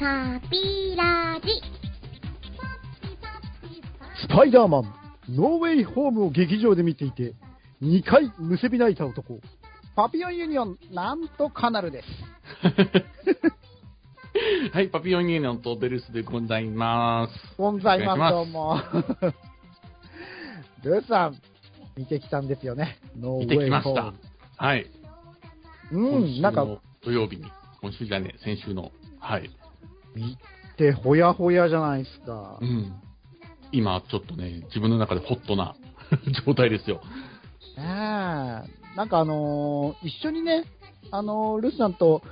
パピラジ。スパイダーマン、ノーウェイホームを劇場で見ていて、2回むせび泣いた男、パピヨンユニオン、なんとカナルです。はい、パピヨンユニオンとベルスでございます。ございます、どおうも。ルーさん、見てきたんですよね。ノーウ見てきェイホーましたム。。はい。うん、なんか、土曜日に、今週じゃねえ、先週の。はい。見てほやほやじゃないですかう。ん。今、ちょっとね、自分の中でホットな 状態ですよ。ねえなんかあのー一緒にね、あのールスさんと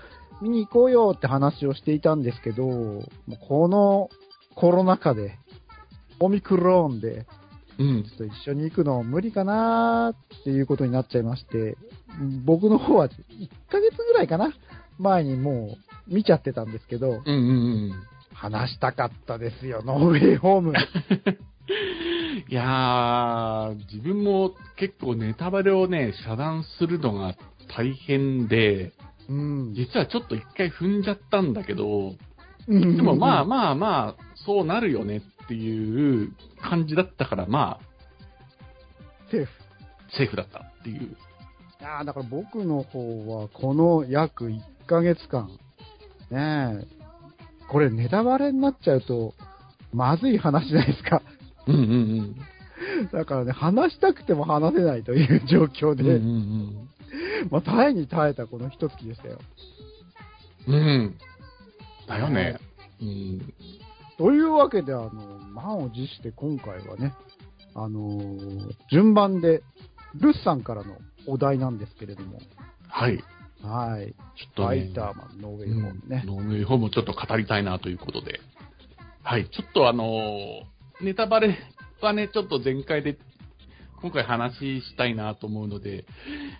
見に行こうよって話をしていたんですけど、もうこのコロナ禍で、オミクローンで、うんちょ。っと一緒に行くの無理かなーっていうことになっちゃいまして、僕の方は1ヶ月ぐらいかな前にもう見ちゃってたんですけど、うんうんうん。話したかったですよ、ノーウェイホーム。いやー、自分も結構ネタバレをね、遮断するのが大変で、うん。実はちょっと一回踏んじゃったんだけど、ででもまあまあまあ、そうなるよねっていう感じだったから、まあ、セーフ。セーフだったっていう。いやーだから僕の方は、この約1ヶ月間、ねえ、これネタバレになっちゃうと、まずい話じゃないですか。うんうんうん。だからね、話したくても話せないという状況で、うんうんまあ、耐えに耐えたこの一月でしたよ。うん。うん。だよね。うん。というわけで、あの、満を持して今回はね、あのー順番で、ルッさんからのお題なんですけれども、はい。はい。ちょっとねイターマン、ノーウェイホームね。ノーウェイホームをちょっと語りたいなということで。はい。ちょっとあのーネタバレはね、ちょっと前回で、今回話したいなと思うので、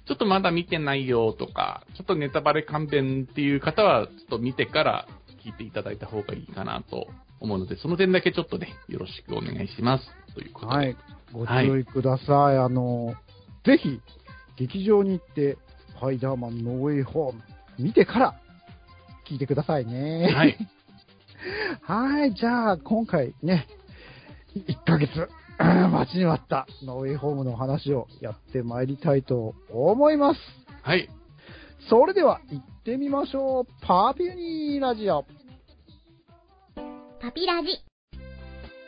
ちょっとまだ見てないよとか、ちょっとネタバレ関連っていう方は、ちょっと見てから聞いていただいた方がいいかなと思うので、その点だけちょっとね、よろしくお願いします。ということで。はい。ご注意ください。あの、ぜひ、劇場に行って、スパイダーマンノーウェイホーム、見てから、聞いてくださいね。はい。はい、じゃあ、今回ね、1ヶ月、う ん待ちに待った、ノーウェイホームのお話をやってまいりたいと思います。はい。それでは、行ってみましょう。パピュニーラジオ。パピラジ。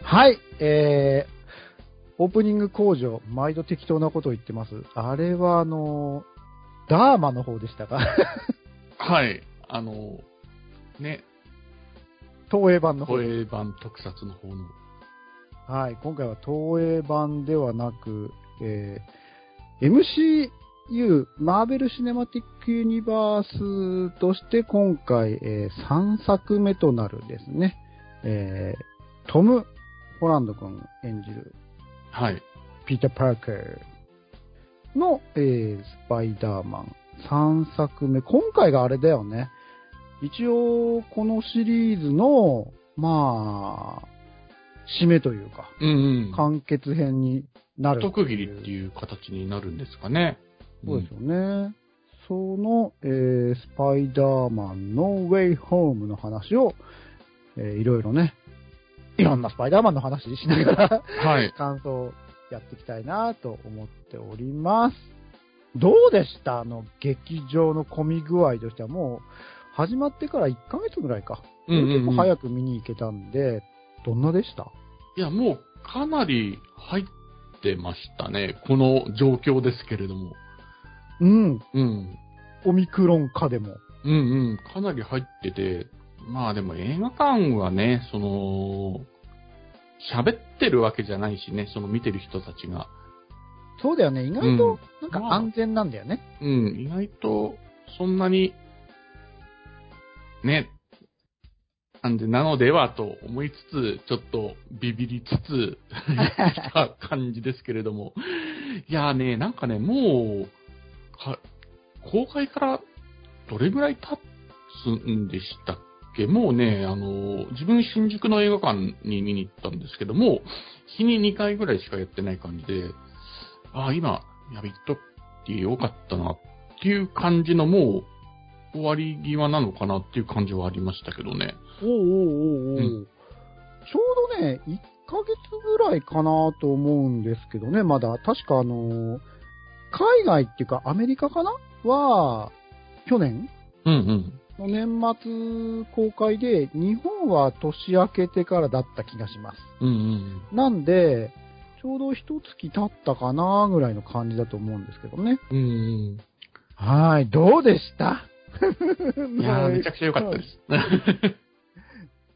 はい、えー、オープニング工場、毎度適当なことを言ってます。あれは、あの、ダーマの方でしたか？はい。あの、ね、東映版の方。東映版特撮の方の。はい、今回は東映版ではなく、えー MCU、マーベル・シネマティック・ユニバースとして今回、え3作目となるですね、えートム・ホランド君演じるはい。ピーター・パーカーの、えースパイダーマン3作目。今回があれだよね。一応、このシリーズの、まあ、締めというか、うんうん。完結編になる。特切りってう。いう形になるんですかね。そうですよね。その、えースパイダーマンのウェイホームの話を、えーいろいろね、いろんなスパイダーマンの話しながら、はい。感想をやっていきたいなと思っております。どうでした？あの、劇場の混み具合としてはもう、始まってから1ヶ月ぐらいか。うんうんうん結構早く見に行けたんで、どんなでした？いや、もうかなり入ってましたね。この状況ですけれども。うん、うん。オミクロン化でも。うんうん。かなり入ってて。まあでも映画館はね、その、喋ってるわけじゃないしね、その見てる人たちが。そうだよね、意外と、なんまあ。か安全なんだよね。うん、意外と、そんなに、ね、なんで、なのではと思いつつ、ちょっとビビりつつ、来 た感じですけれども。いやーね、なんかね、もう、か公開からどれぐらい経つんでしたっけ？もうね、あの、自分新宿の映画館に見に行ったんですけども、日に2回ぐらいしかやってない感じで、ああ、今、やべ、行っとってよかったなっていう感じのもう、終わり際なのかなっていう感じはありましたけどね。おうおうおうおう、うんちょうどね、1ヶ月ぐらいかなと思うんですけどね、まだ。確かあのー海外っていうかアメリカかなは、去年うんうん。の年末公開で、日本は年明けてからだった気がします。うんうん。なんで、ちょうど一月経ったかなぐらいの感じだと思うんですけどね。うんうん。はい、どうでした？いやー、めちゃくちゃ良かったです。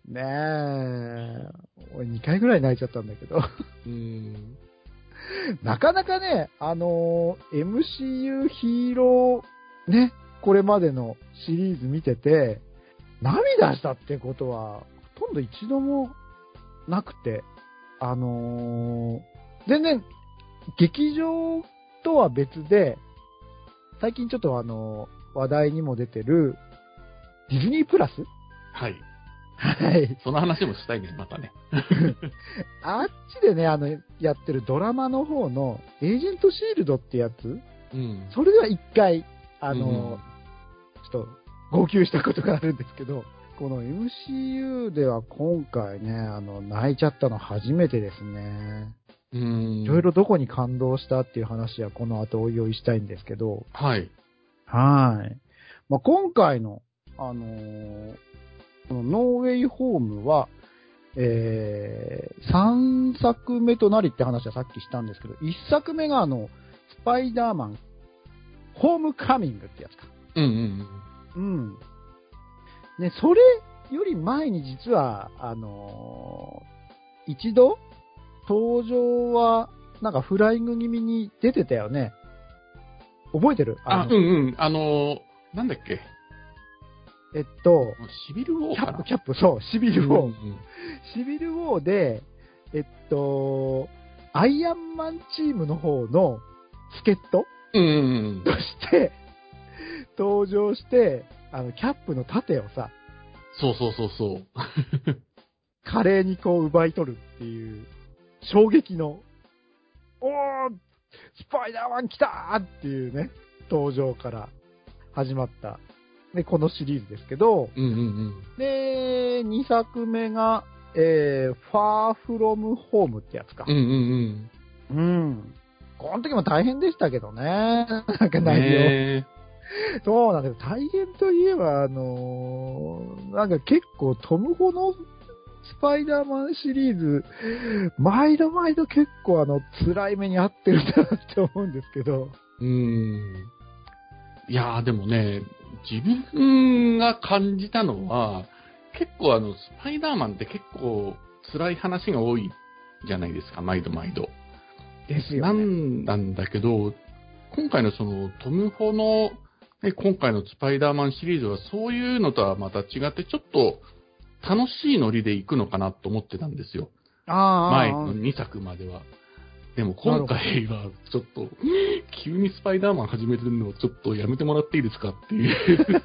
ねえ。俺2回ぐらい泣いちゃったんだけど。うん。なかなかね、あのー MCU ヒーロー、ね、これまでのシリーズ見てて、涙したってことは、ほとんど一度もなくて、あのー全然、劇場とは別で、最近ちょっとあのー話題にも出てる、ディズニープラス？はい。はい。その話もしたいね、またね。あっちでね、あの、やってるドラマの方の、エージェントシールドってやつ？うん。それでは一回、あの、うんちょっと、号泣したことがあるんですけど、この MCU では今回ね、あの、泣いちゃったの初めてですね。うん。いろいろどこに感動したっていう話はこの後おいおいしたいんですけど、はい。はい。まあ、今回の、あのーこのノーウェイホームは、えー、3作目となりって話はさっきしたんですけど、1作目があの、スパイダーマン、ホームカミングってやつか。うんうんうん。ね、それより前に実は、あのー一度、登場は、なんかフライング気味に出てたよね。覚えてる？あ、のうんうん。あのー、なんだっけ？えっと、シビルウォーかな？キャップ、キャップ、そう、シビルウォー。うんうんシビルウォーで、えっと、アイアンマンチームの方の助っ人うんうんうんと。して、登場して、あの、キャップの盾をさ、そうそうそうそう。華麗にこう奪い取るっていう、衝撃の、おースパイダーマン来たーっていうね、登場から始まった、ね、このシリーズですけど、うんうんうん。で、2作目が、えー、ファーフロムホームってやつか。うんうんうん。この時も大変でしたけどね。なんかうん。内容。ねそうなんです。大変といえば、あのーなんか結構トムホのスパイダーマンシリーズ、毎度毎度結構あの、辛い目に遭ってるんだなって思うんですけど。うん。いやーでもね、自分が感じたのは、結構あの、スパイダーマンって結構辛い話が多いじゃないですか、毎度毎度。なですよね。んなんだけど、今回のそのトム・ホの、ね、今回のスパイダーマンシリーズはそういうのとはまた違ってちょっと楽しいノリで行くのかなと思ってたんですよ。ああ前の2作までは。でも今回はちょっと、急にスパイダーマン始めてるのをちょっとやめてもらっていいですかっていう。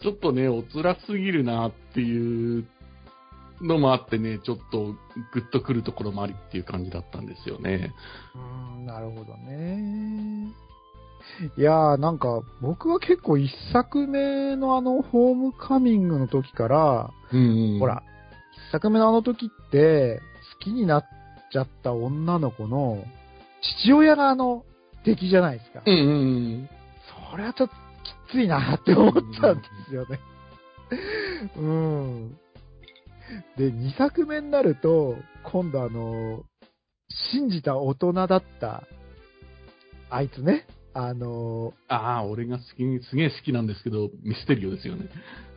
ちょっとね、お辛すぎるなっていうのもあってね、ちょっとグッとくるところもありっていう感じだったんですよね。うん、なるほどね。いやー、なんか、僕は結構一作目のあの、ホームカミングの時から、うん、うん。ほら、一作目のあの時って、好きになっちゃった女の子の、父親があの、敵じゃないですか。うんうんうん。それはちょっときついなって思ったんですよね。うん。で、二作目になると、今度あの、信じた大人だった、あいつね、あの、ああ、俺が好き、すげえ好きなんですけど、ミステリオですよね。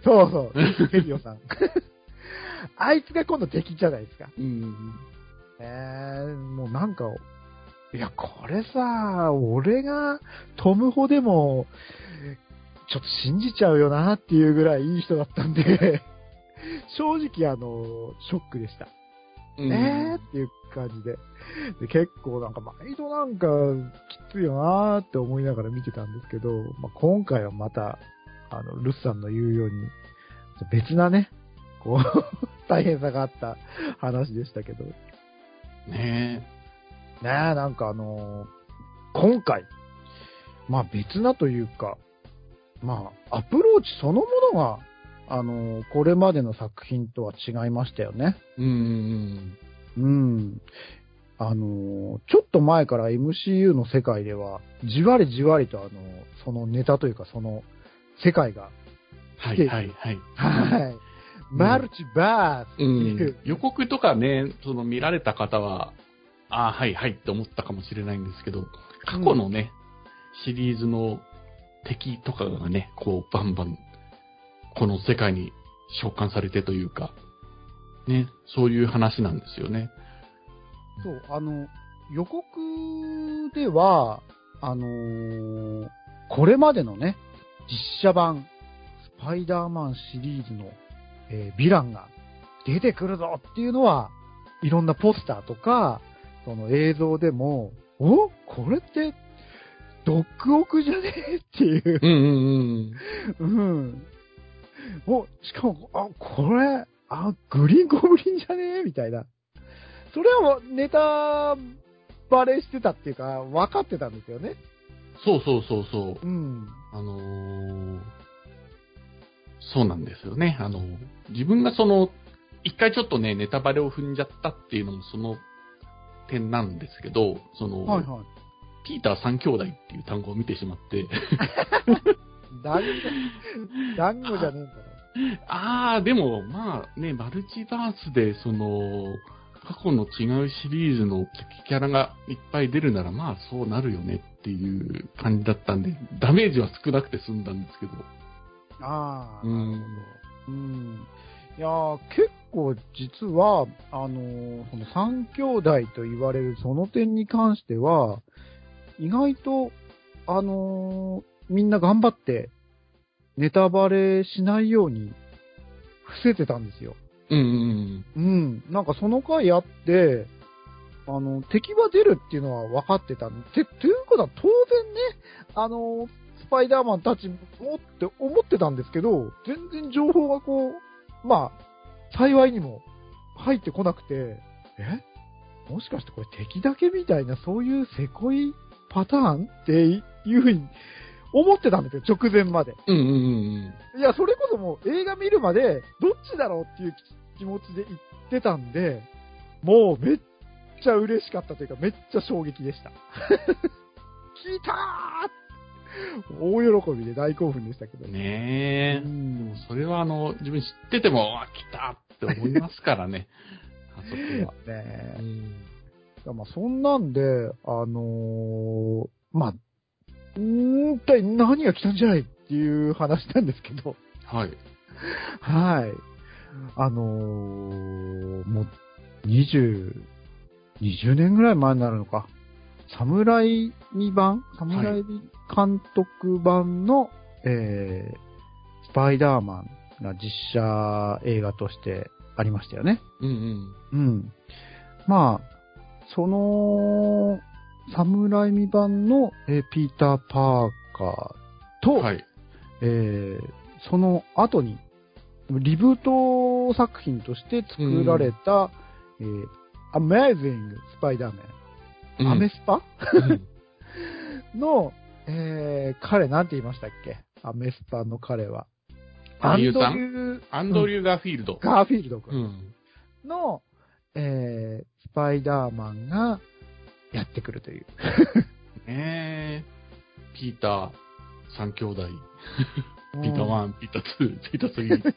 そうそう、ヘリオさん。あいつが今度敵じゃないですか。うん。えー、もうなんか、いや、これさ、俺がトムホでも、ちょっと信じちゃうよなっていうぐらいいい人だったんで、正直あの、ショックでした。うんえーっていう感じで。で結構なんか毎度なんかきついよなーって思いながら見てたんですけど、まあ、今回はまた、あの、ルッさんの言うように、別なね、こう、大変さがあった話でしたけど。ねねえ、なんかあのー今回、まあ別なというか、まあ、アプローチそのものが、あの、これまでの作品とは違いましたよね。うん。うん。あの、ちょっと前から MCU の世界では、じわりじわりとあの、そのネタというか、その世界が、はいはいはい。はい。マルチバースってういう、ん、予告とかね、その見られた方は、ああ、はいはいって思ったかもしれないんですけど、過去のね、シリーズの敵とかがね、こうバンバン、この世界に召喚されてというか、ね、そういう話なんですよね。そう、あの、予告では、あのーこれまでのね、実写版、スパイダーマンシリーズの、えーヴィランが出てくるぞっていうのは、いろんなポスターとか、その映像でも、お？これって、ドッグオクじゃね？えっていう。うんうんうん。お、しかも、あ、これ、あ、グリーンゴブリンじゃね？えみたいな。それはもうネタバレしてたっていうか、分かってたんですよね。そうそうそうそう。うん。あのーそうなんですよね。あの、自分がその、一回ちょっとね、ネタバレを踏んじゃったっていうのもその点なんですけど、その、はいはい。ピーター三兄弟っていう単語を見てしまって、団子、団子じゃねえんだあー、でも、まあね、マルチバースで、その、過去の違うシリーズの敵キャラがいっぱい出るなら、まあそうなるよねっていう感じだったんで、ダメージは少なくて済んだんですけど。ああ、うんなるほど。うん。いやー結構実は、あのーその三兄弟と言われるその点に関しては、意外と、あのーみんな頑張って、ネタバレしないように伏せてたんですよ。うんうんうん。なんかその回あって、あの、敵は出るっていうのは分かってたんで、て、ということは当然ね、あの、スパイダーマンたちもって思ってたんですけど、全然情報がこう、まあ、幸いにも入ってこなくて、え？もしかしてこれ敵だけみたいな、そういうせこいパターン？っていうふうに思ってたんですよ、直前まで。うん。うんうんうんいや、それこそもう映画見るまで、どっちだろうっていう気持ちで言ってたんで、もうめっちゃ嬉しかったというか、めっちゃ衝撃でした。聞いたー大喜びで大興奮でしたけど。うん。ねえ。うでもんそれはあの、自分知ってても、あ、来たって思いますからね。あそこは。ねえうん。まあ、そんなんで、あのーまあ、うーん一体何が来たんじゃないっていう話なんですけど、はい。はい。あのーもう、20、20年ぐらい前になるのか。侍2版？侍監督版の、えー、スパイダーマンが実写映画としてありましたよね。うんうん。うん。まあ、その、侍未版の、えーピーター・パーカーと、はい。えーその後に、リブート作品として作られた、えー、Amazing Spider-Man、うん。アメスパ？うん。の、えー彼なんて言いましたっけ？アメスパの彼は。アンドリュー・アンドリュー・ガーフィールド。ガーフィールドう君ん。の、えースパイダーマンがやってくるという。ねえ。ピーター、三兄弟。ピーター1、ピーター2、ピーター3。っ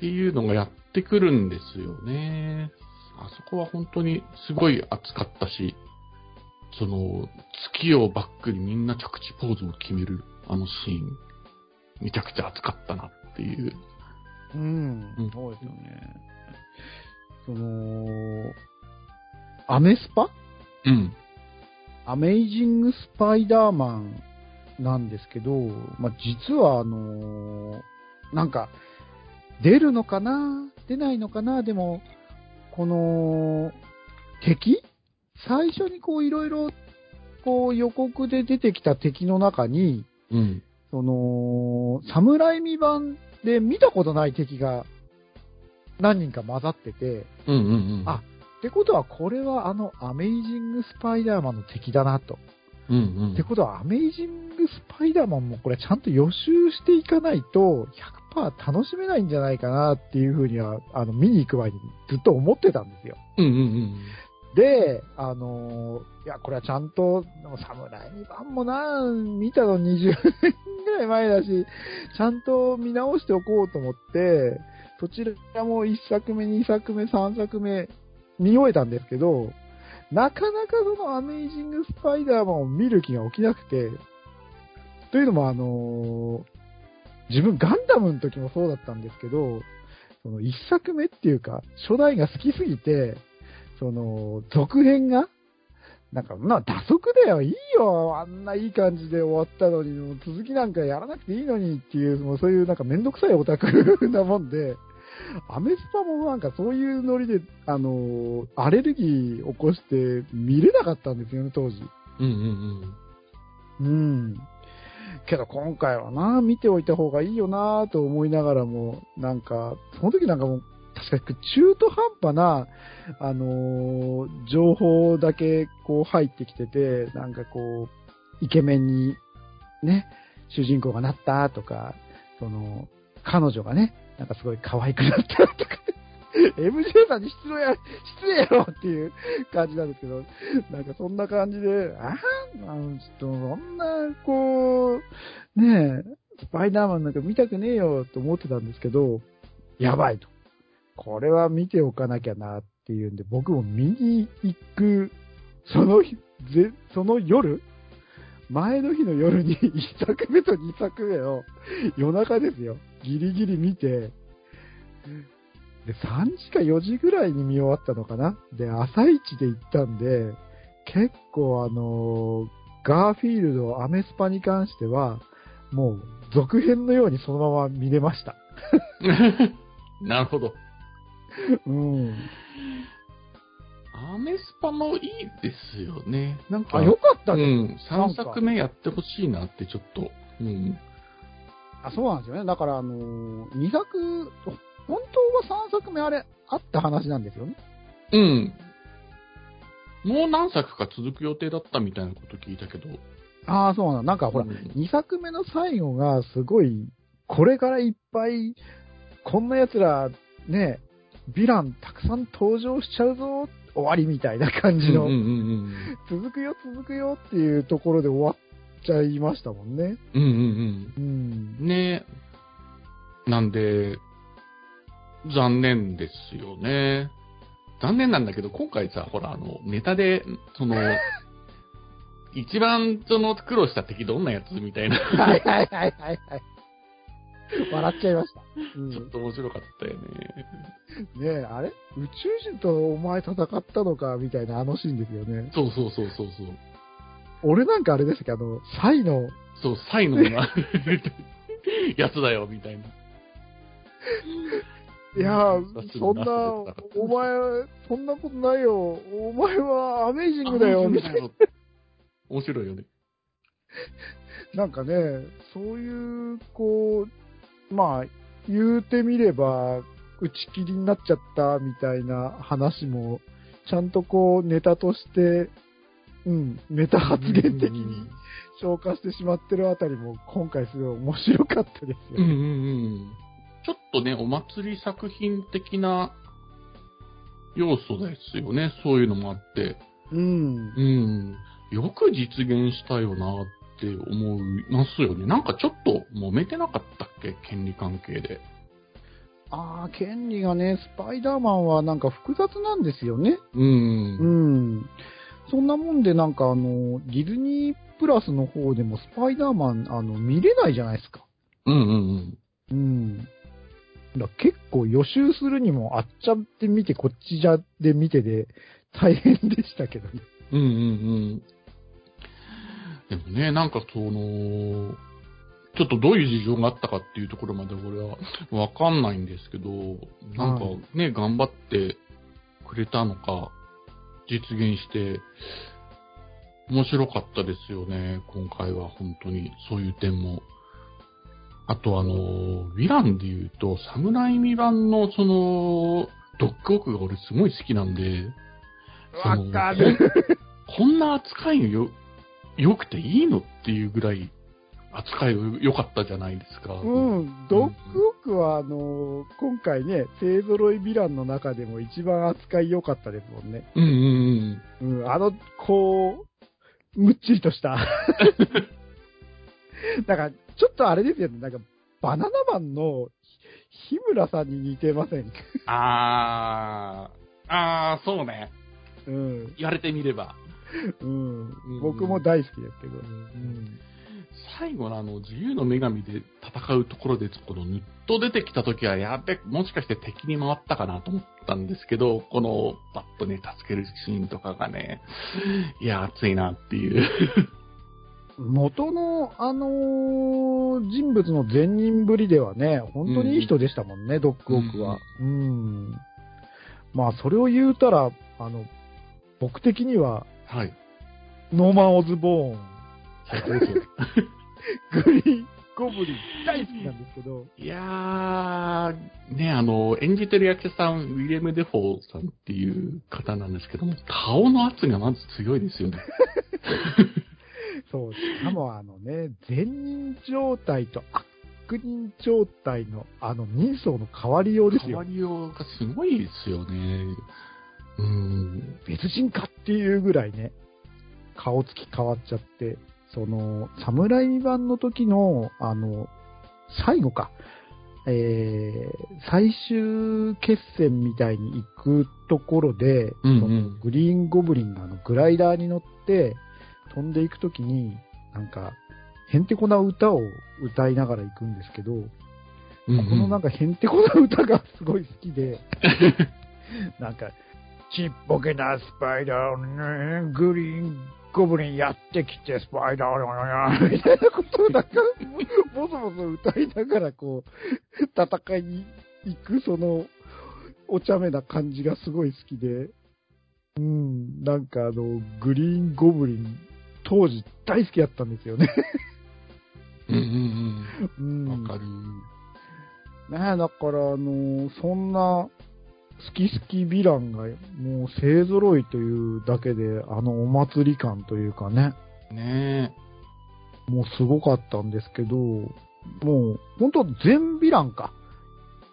ていうのがやってくるんですよね。あそこは本当にすごい熱かったし、その、月をバックにみんな着地ポーズを決めるあのシーン、めちゃくちゃ熱かったなっていう。うんうん、そうですよね。その、アメスパ？うん。アメイジング・スパイダーマンなんですけど、まあ、実はあのーなんか、出るのかな？出ないのかな？でも、この、敵？最初にこういろいろ、こう予告で出てきた敵の中に、うん。その、侍未版で見たことない敵が何人か混ざってて、うんうんうん。あってことはこれはあのアメイジングスパイダーマンの敵だなと。ううんうん。ってことは、アメイジング・スパイダーマンもこれちゃんと予習していかないと、100%楽しめないんじゃないかなっていうふうには、あの、見に行く前にずっと思ってたんですよ。うんうんうん。で、あのーいや、これはちゃんと、侍2番もな、見たの20年ぐらい前だし、ちゃんと見直しておこうと思って、そちらも1作目、2作目、3作目、見終えたんですけど、なかなかそのアメイジング・スパイダーマンを見る気が起きなくて、というのもあのー自分ガンダムの時もそうだったんですけど、その1作目っていうか、初代が好きすぎて、その、続編が、なんか、まあ、打足だよ、いいよ、あんないい感じで終わったのに、もう続きなんかやらなくていいのにっていう、もうそういうなんかめんどくさいオタクなもんで、アメスパもなんかそういうノリで、あの、アレルギー起こして見れなかったんですよね、当時。うんうんうん。けど今回はな、見ておいた方がいいよなと思いながらも、なんか、その時なんかもう、確かに中途半端な、あのー情報だけこう入ってきてて、なんかこう、イケメンに、ね、主人公がなったとか、その、彼女がね、なんかすごい可愛くなったとか、MJ さんに失礼や、失礼やろっていう感じなんですけど、なんかそんな感じで、ああ、のちょっとそんな、こう、ねえ、スパイダーマンなんか見たくねえよと思ってたんですけど、やばいと。これは見ておかなきゃなっていうんで、僕も見に行く、その日、ぜその夜前の日の夜に1作目と2作目を夜中ですよ。ギリギリ見て、で、3時か4時ぐらいに見終わったのかな？で、朝一で行ったんで、結構あのーガーフィールド、アメスパに関しては、もう続編のようにそのまま見れました。うん。なるほど。うん。アメスパもいいですよね。なんか、あ、よかったうです。ん。3作目やってほしいなってちょっと。うん。あ、そうなんですよね。だから、あのー、2作、本当は3作目あれ、あった話なんですよね。うん。もう何作か続く予定だったみたいなこと聞いたけど。ああ、そうなんなんかほら、うん2作目の最後がすごい、これからいっぱい、こんな奴ら、ね、ヴィランたくさん登場しちゃうぞ、終わりみたいな感じの、うんうんうん続くよ、続くよっていうところで終わっちゃいましたもんね。うん。うんうんうんう。ん。ねなんで、残念ですよね。残念なんだけど、今回さ、ほら、あの、ネタで、その、一番その苦労した敵どんなやつみたいな、はいはいはいはいはい。笑っちゃいました。うん、ねちょっと面白かったよね。え、あれ？宇宙人とお前戦ったのかみたいなあのシーンですよね。そうそうそうそうそう。俺なんかあれですけ？ど、あの、サイの、そう、サイのなやつだよ、みたいな。いやそんな、お前、そんなことないよ。お前はアメイジングだよ、みたいな。面白いよね。なんかね、そういう、こう、まあ、言うてみれば、打ち切りになっちゃったみたいな話も、ちゃんとこう、ネタとして、うん、メタ発言的に消化してしまってるあたりも、今回すごい面白かったですよ。うんうんうん。ちょっとね、お祭り作品的な要素ですよね。そういうのもあって。うん。うん。よく実現したよなって思いますよね。なんかちょっと揉めてなかったっけ？権利関係で。ああ、権利がね、スパイダーマンはなんか複雑なんですよね。うん。うん。そんなもんでなんかあの、ディズニープラスの方でもスパイダーマン、あの、見れないじゃないですか。うんうんうん。うん。だ結構予習するにもあっちゃって見てこっちじゃで見てで大変でしたけどね。うんうんうん。でもね、なんかその、ちょっとどういう事情があったかっていうところまで俺はわかんないんですけど、なんかね、頑張ってくれたのか、実現して、面白かったですよね、今回は本当に、そういう点も。あとあの、ヴィランで言うと、サムライミ版のその、ドッグオークが俺すごい好きなんで、わかる。こんな扱いよ、良くていいのっていうぐらい扱い良かったじゃないですか。うん、ドッグオークは、あのー今回ね、勢揃いヴィランの中でも一番扱い良かったですもんね。うんうんうん。うん、あの、こう、むっちりとした。なんか、ちょっとあれですよね、なんか、バナナマンの日村さんに似てません？あー、あー、そうね。うん、言われてみれば。うんうん。僕も大好きですけど。うん。最後のあの、自由の女神で戦うところで、このヌッと出てきた時は、やべ、もしかして敵に回ったかなと思ったんですけど、この、バッとね、助けるシーンとかがね、いや、熱いなっていう。元の、あのー人物の善人ぶりではね、本当にいい人でしたもんね、ドッグオークは。うん。まあ、それを言うたら、あの、僕的には、はい。ノーマン・オズボーン、最高ですよ。グリーン・ゴブリン大好きなんですけど、いやー、ね、あの、演じてる役者さん、ウィレム・デフォーさんっていう方なんですけども、顔の圧がまず強いですよね。そう、しかもあのね、善人状態と悪人状態のあの人相の変わりようですよ変わ。りようがすごいですよね。うん。別人かっていうぐらいね、顔つき変わっちゃって、その、侍版の時の、あの、最後か、えー、最終決戦みたいに行くところで、うんうん。そのグリーンゴブリンがあのグライダーに乗って飛んでいくときに、なんか、へんてこな歌を歌いながら行くんですけど、うんうん。このなんかへんてこな歌がすごい好きで、なんか、ちっぽけなスパイダーね、グリーンゴブリンやってきてスパイダーのみたいなことをなんか、ボソボソ歌いながらこう、戦いに行くその、お茶目な感じがすごい好きで、うん、なんかあの、グリーンゴブリン、当時大好きだったんですよね。うんうんううん。ん。わかる。ねえ、だから、あのそんな、好き好きヴィランが、もう勢揃いというだけで、あのお祭り感というかね、ねもうすごかったんですけど、もう、本当全ヴィランか。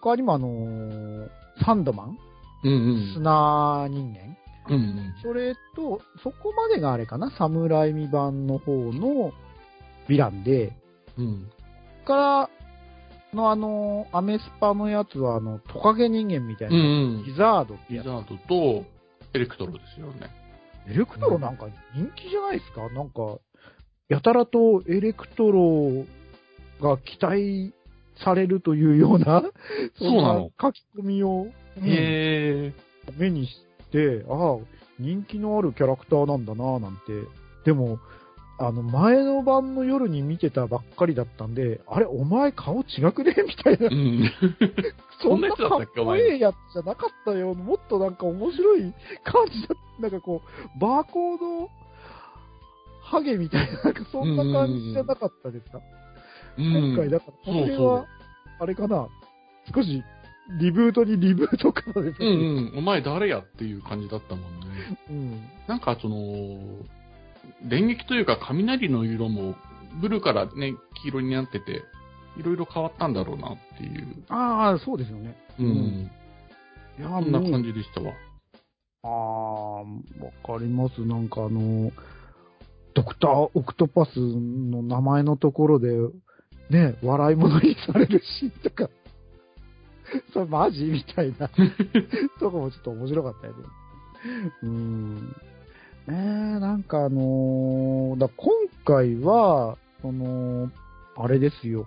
他にもあのサンドマンえ。うんうん。砂人間うんうん。それと、そこまでがあれかな侍未版の方のヴィランで、うん。からのあの、アメスパのやつはあの、トカゲ人間みたいな、うんうん。リザードってやつリザードとエレクトロですよね。エレクトロなんか人気じゃないですか、なんか、やたらとエレクトロが期待されるというような、そうなの書き込みを、うん。目にして、ああ、人気のあるキャラクターなんだな、なんて。でも、あの、前の晩の夜に見てたばっかりだったんで、あれ、お前顔違くね？みたいなう。ん。そんなかっこいいやつじゃなかったよ。もっとなんか面白い 感じだなんかこう、バーコード、ハゲみたいな、なんかそんな感じじゃなかったですか、うん今回、だから、この辺そうは、あれかな、少し、リブートにリブートかなですうんうん。お前誰やっていう感じだったもんね。うん。なんかその、電撃というか雷の色もブルーからね、黄色になってて、いろいろ変わったんだろうなっていう。ああ、そうですよね。うん。うんいやそんな感じ。じでしたわ。ああ、わかります。なんかあの、ドクター・オクトパスの名前のところで、ね、笑い物にされるシーンとか、それマジ？みたいな、とこもちょっと面白かったよね。うん。ねえ、なんかあのーだ今回は、その、あれですよ。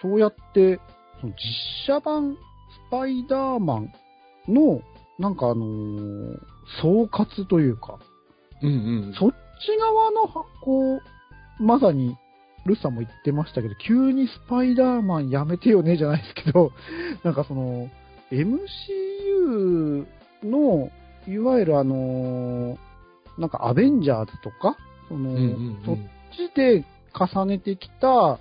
そうやって、その実写版スパイダーマンの、なんかあのー総括というか、うんうん。そっち側のは、こう、まさに、ルッさんも言ってましたけど、急にスパイダーマンやめてよねじゃないですけど、なんかその、MCU の、いわゆるあのーなんかアベンジャーズとか、その、うんうんうんそっちで重ねてきた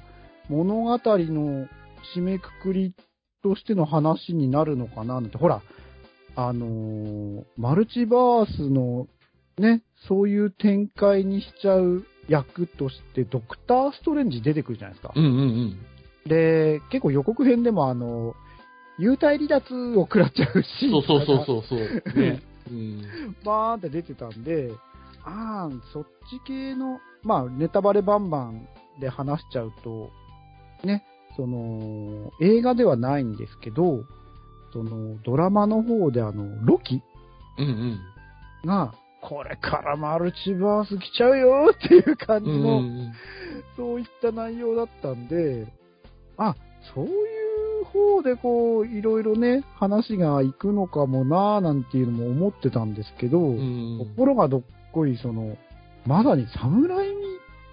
物語の締めくくりとしての話になるのかななんて、ほら、あのーマルチバースのね、そういう展開にしちゃう役として、ドクター・ストレンジ出てくるじゃないですか。うんうんうん。で、結構予告編でもあの、幽体離脱を食らっちゃうシーンそうそうそうう。そうそう。ね。うん。バーンって出てたんで、ああ、そっち系の、まあ、ネタバレバンバンで話しちゃうと、ね、その、映画ではないんですけど、その、ドラマの方であの、ロキうんうん。が、これからマルチバース来ちゃうよっていう感じうんうの、んそういった内容だったんで、あ、そういう方でこう、いろいろね、話が行くのかもなーなんていうのも思ってたんですけど、うん。ところがどっこい、その、まさに侍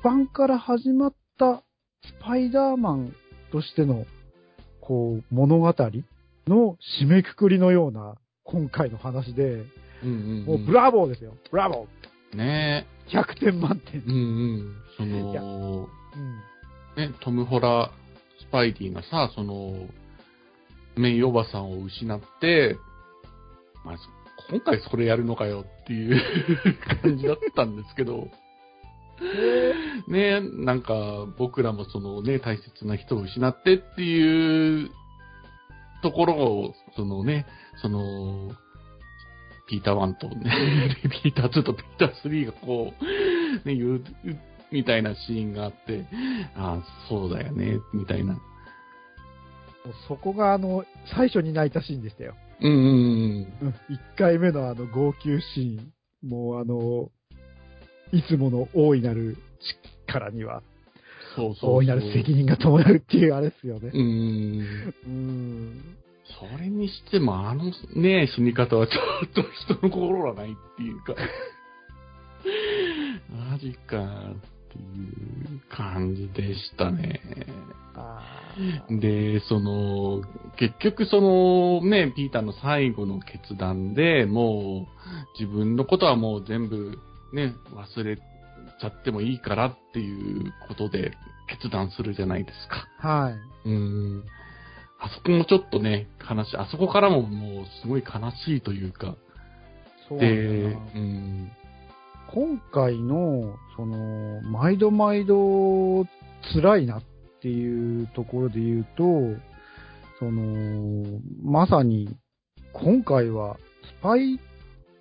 版から始まったスパイダーマンとしての、こう、物語の締めくくりのような今回の話で、うんうん。もうブラボーですよ。ブラボねー !100 点満点。うんうん。その、うん。ね、トム・ホラー・スパイディがさ、その、メイおばさんを失って、まあ、今回それやるのかよっていう感じだったんですけど、ね、なんか僕らもそのね、大切な人を失ってっていうところを、そのね、その、ピーター1とね、ピーター2とピーター3がこう、ね、言う、みたいなシーンがあって、ああ、そうだよね、みたいな。そこがあの、最初に泣いたシーンでしたよ。うんうんうん。うん。1回目のあの、号泣シーン。もうあの、いつもの大いなる力には、そうそうそう。大いなる責任が伴うっていうあれですよね。うん。うん。それにしても、あのね、死に方はちょっと人の心がないっていうか、マジかいう感じでしたね。あで、その、結局そのね、ピーターの最後の決断でもう自分のことはもう全部ね、忘れちゃってもいいからっていうことで決断するじゃないですか。はい。うん。あそこもちょっとね、悲しい。あそこからももうすごい悲しいというか。そうで、なうん。今回の、その、毎度毎度辛いなっていうところで言うと、その、まさに、今回は、スパイ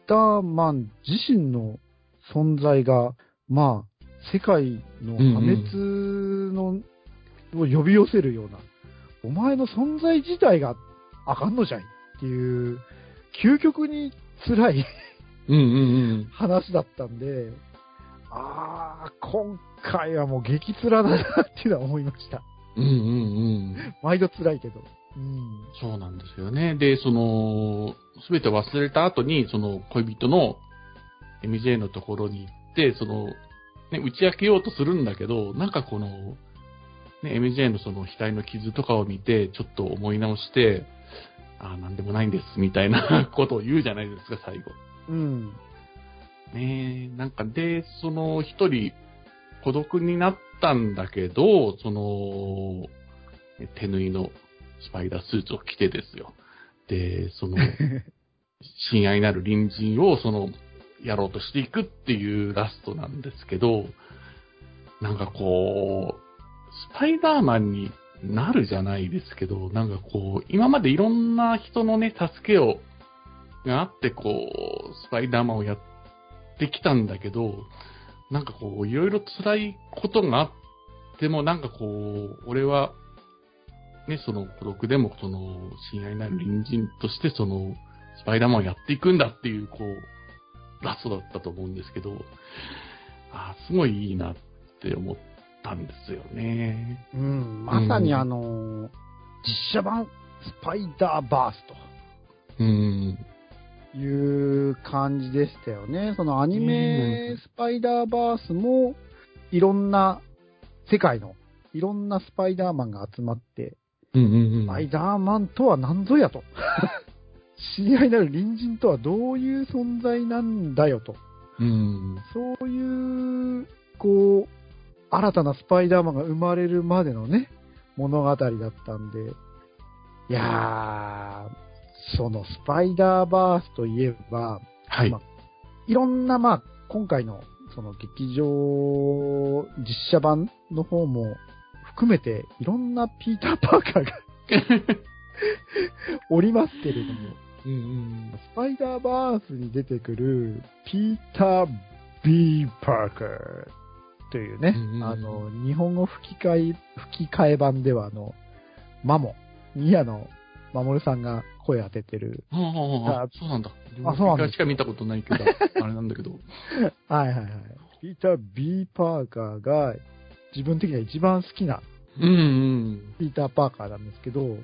ダーマン自身の存在が、まあ、世界の破滅の、を呼び寄せるような、お前の存在自体があかんのじゃいっていう、究極に辛いうんうん話だったんで、ああ、今回はもう激辛だなっていうのは思いました。うん。うんうんうん。毎度辛いけど。うん。そうなんですよね。で、その、すべて忘れた後に、その恋人の MJ のところに行って、その、ね、打ち明けようとするんだけど、なんかこの、ね、MJ のその額の傷とかを見て、ちょっと思い直して、ああ、なんでもないんです、みたいなことを言うじゃないですか、最後。うん。ねえ、なんかで、その一人孤独になったんだけど、その、手縫いのスパイダースーツを着てですよ。で、その、親愛なる隣人を、その、やろうとしていくっていうラストなんですけど、なんかこう、スパイダーマンになるじゃないですけど、なんかこう、今までいろんな人のね、助けを、があって、こう、スパイダーマンをやってきたんだけど、なんかこう、いろいろ辛いことがあっても、なんかこう、俺は、ね、その孤独でも、その、親愛なる隣人として、その、スパイダーマンをやっていくんだっていう、こう、ラストだったと思うんですけど、あーすごいいいなって思ったんですよね。うん。まさにあの、実写版スパイダーバースうん。という感じでしたよね。そのアニうメんスパイダーバースも、いろんな世界の、いろんなスパイダーマンが集まって、うんうんうん。スパイダーマンとは何ぞやと。親愛なる隣人とはどういう存在なんだよと。うん。そういう、こう、新たなスパイダーマンが生まれるまでのね、物語だったんで、いやー、そのスパイダーバースといえば、はい。まあいろんな、まあ、今回のその劇場実写版の方も含めていろんなピーター・パーカーが おりますけれども、うんうん。スパイダーバースに出てくるピーター・ビー・パーカーというね、うんうんうんあの、日本語吹き替え、吹き替え版ではあの、マモ、宮野守さんが声当ててる、はあはあはああそうなんだ。あそうなんだしか見たことないけど、あれなんだけど。はいはいはい。ピーター・ビー・パーカーが自分的には一番好きなうんうん。ピーター・パーカーなんですけど、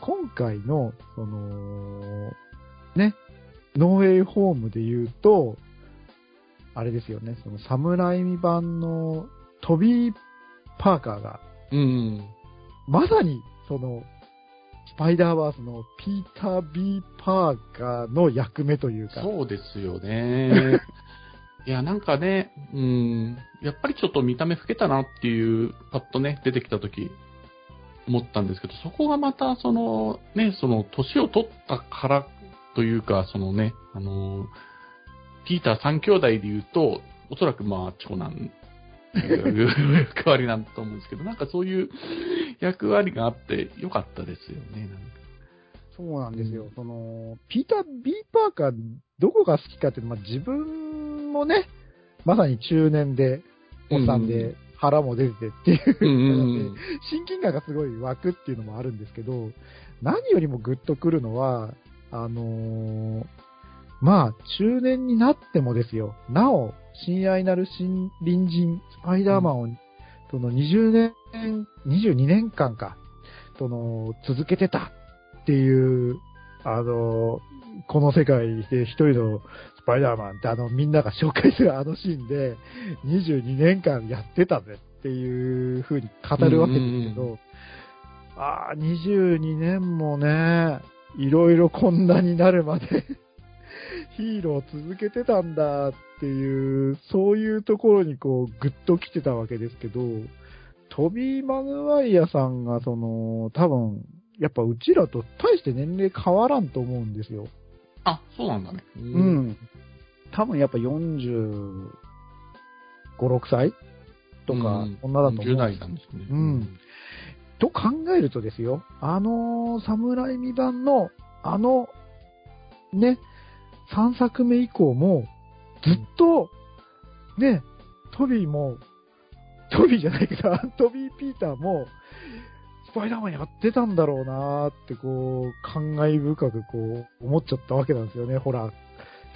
今回の、その、ね、ノーウェイホームで言うと、あれですよね、そのサムライミ版のトビー・パーカーが、うん。まさに、その、スパイダーバースのピーター・ビー・パーカーの役目というか、そうですよね。いや、なんかね、うん、やっぱりちょっと見た目老けたなっていう、パッとね、出てきたとき、思ったんですけど、そこがまた、その、ね、その、年を取ったからというか、そのね、あの、ピーター三兄弟で言うと、おそらくまあ、長男、役割なんだと思うんですけど、なんかそういう役割があってよかったですよね、なんか。そうなんですよ。うんその、ピーター・ビー・パーカー、どこが好きかっていうと、まあ、自分もね、まさに中年で、おっさんうんで、腹も出ててっていううん、親近感がすごい湧くっていうのもあるんですけど、何よりもグッとくるのは、あのーまあ、中年になってもですよ、なお、親愛なる新隣人、スパイダーマンを、その20年、22年間か、その、続けてたっていう、あの、この世界で一人のスパイダーマンってあのみんなが紹介するあのシーンで22年間やってたぜっていう風に語るわけですけど、うんうんああ、22年もね、いろいろこんなになるまでヒーロー続けてたんだっていう、そういうところにこう、ぐっと来てたわけですけど、トビー・マグワイアさんがその、多分、やっぱうちらと大して年齢変わらんと思うんですよ。あ、そうなんだね。うう。ん。多分やっぱ45、6歳とかうん、そんなだと思う。10代なんですね。うんと考えるとですよ、あのー、侍未版の、あの、ね、3作目以降も、ずっと、ね、トビーも、トビーじゃないけど、トビー・ピーターも、スパイダーマンやってたんだろうなーって、こう、感慨深く、こう、思っちゃったわけなんですよね。ほら、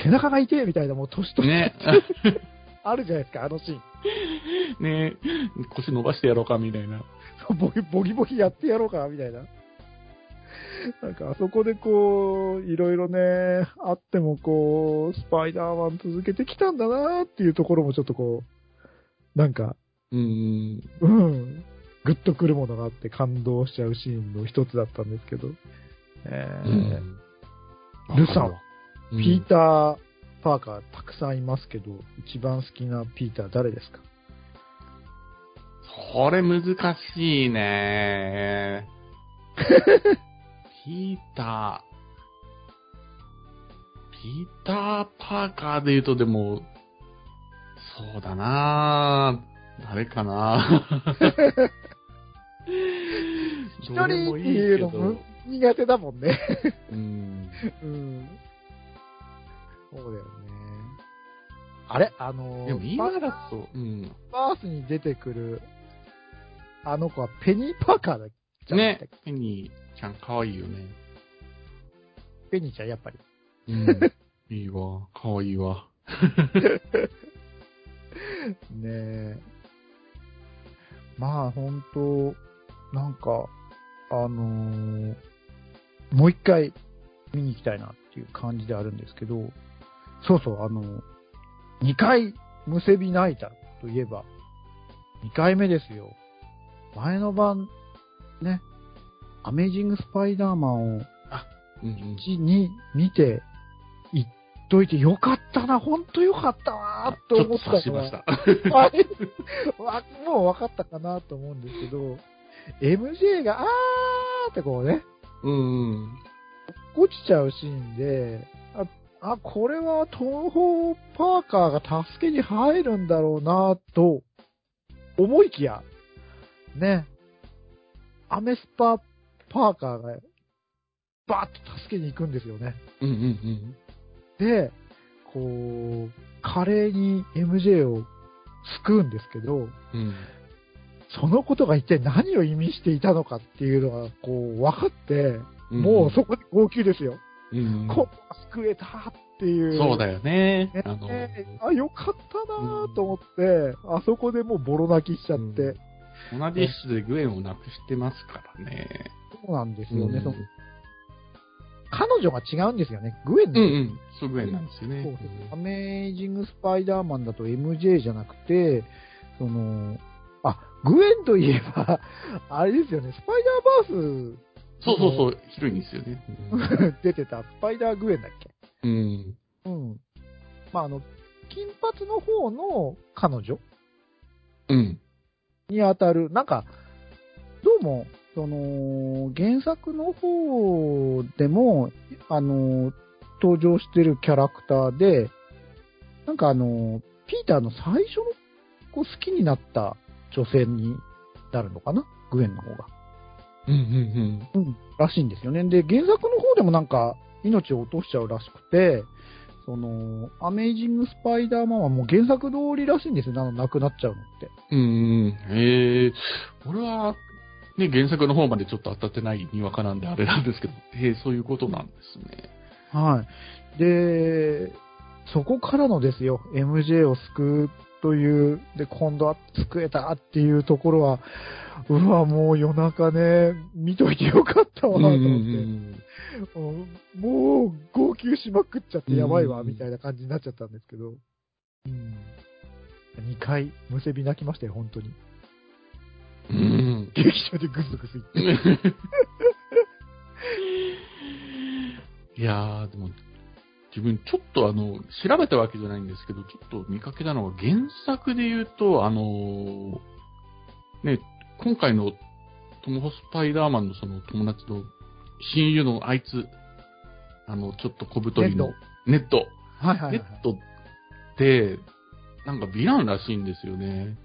背中が痛いみたいな、もう年と、ね。あるじゃないですか、あのシーン。ね腰伸ばしてやろうかみたいな。ボギボギボギやってやろうか、みたいな。なんか、あそこでこう、いろいろね、あってもこう、スパイダーマン続けてきたんだなっていうところもちょっとこう、なんか、うん。うん、グッとくるものがあって感動しちゃうシーンの一つだったんですけど。えー。うん。ルさんは、うん。ピーター・パーカーたくさんいますけど、一番好きなピーター誰ですか？これ難しいね。ピーター。ピーター・パーカーで言うとでも、そうだな誰かな一人っていうのも苦手だもんね。うん。うん。そうだよね。あれ？あのでも今だと、うん。バースに出てくる、あの子はペニー・パーカーだっけね、ペニーちゃん可愛いよね。ペニーちゃん、やっぱり。うん。いいわ。可愛いわ。ねえ。まあ、本当なんか、あのーもう一回見に行きたいなっていう感じであるんですけど、そうそう、あの、二回むせび泣いたといえば、二回目ですよ。前の晩、ね、アメージング・スパイダーマンをうんうん。1、2見て、言っといてよかったな、ほんとよかったなと思ったちょっとしました。はい。わもう分かったかなと思うんですけど、MJ が、あーってこうね、うんうん。落ちちゃうシーンで、あ、あ、これは東方パーカーが助けに入るんだろうなと思いきや、ね、アメスパパーカーがバーッと助けに行くんですよね。うんうんで、こう、華麗に MJ を救うんですけど、うん。うん。そのことが一体何を意味していたのかっていうのが、こう、分かって、うんもうそこで号泣ですよ。うん。こう、救えたっていう。そうだよね。ねあの、あ、よかったなぁと思って、あそこでもうボロ泣きしちゃって、同じ室でグエンを亡くしてますからね。そうなんですよね、うんその彼女が違うんですよね。グエンの、うんうん。そうグエンなんですよね。そうそうアメージング・スパイダーマンだと MJ じゃなくて、その、あ、グエンといえば、あれですよね、スパイダーバそうそうそう、広いんですよね。ー ス出てたスパイダーグエンだっけ？うん。うん。まあ、あの、金髪の方の彼女？うん。に当たる、なんか、どうも、その、原作の方でも、あの、登場してるキャラクターで、なんかあの、ピーターの最初のこう好きになった女性になるのかな？グエンの方が。うんうんうん。らしいんですよね。で、原作の方でもなんか、命を落としちゃうらしくて、その、アメイジング・スパイダーマンはもう原作通りらしいんですよ。あの、亡くなっちゃうのって。うん。え。俺は、ね、原作の方までちょっと当たってないにわかなんであれなんですけど、へえ、そういうことなんですね。はい。で、そこからのですよ、MJ を救うという、で、今度は救えたっていうところは、うわ、もう夜中ね、見といてよかったわ、と思って。うんもう、号泣しまくっちゃってやばいわ、うんみたいな感じになっちゃったんですけど。うん。2回、むせび泣きましたよ、本当に。うん。劇場でグスグス言って。いやー、でも、自分ちょっとあの、調べたわけじゃないんですけど、ちょっと見かけたのが原作で言うと、あのーね、今回のトム・ホスパイダーマンのその友達の親友のあいつ、あの、ちょっと小太りのネット。はいはいはい、ネットって、なんかヴィランらしいんですよね。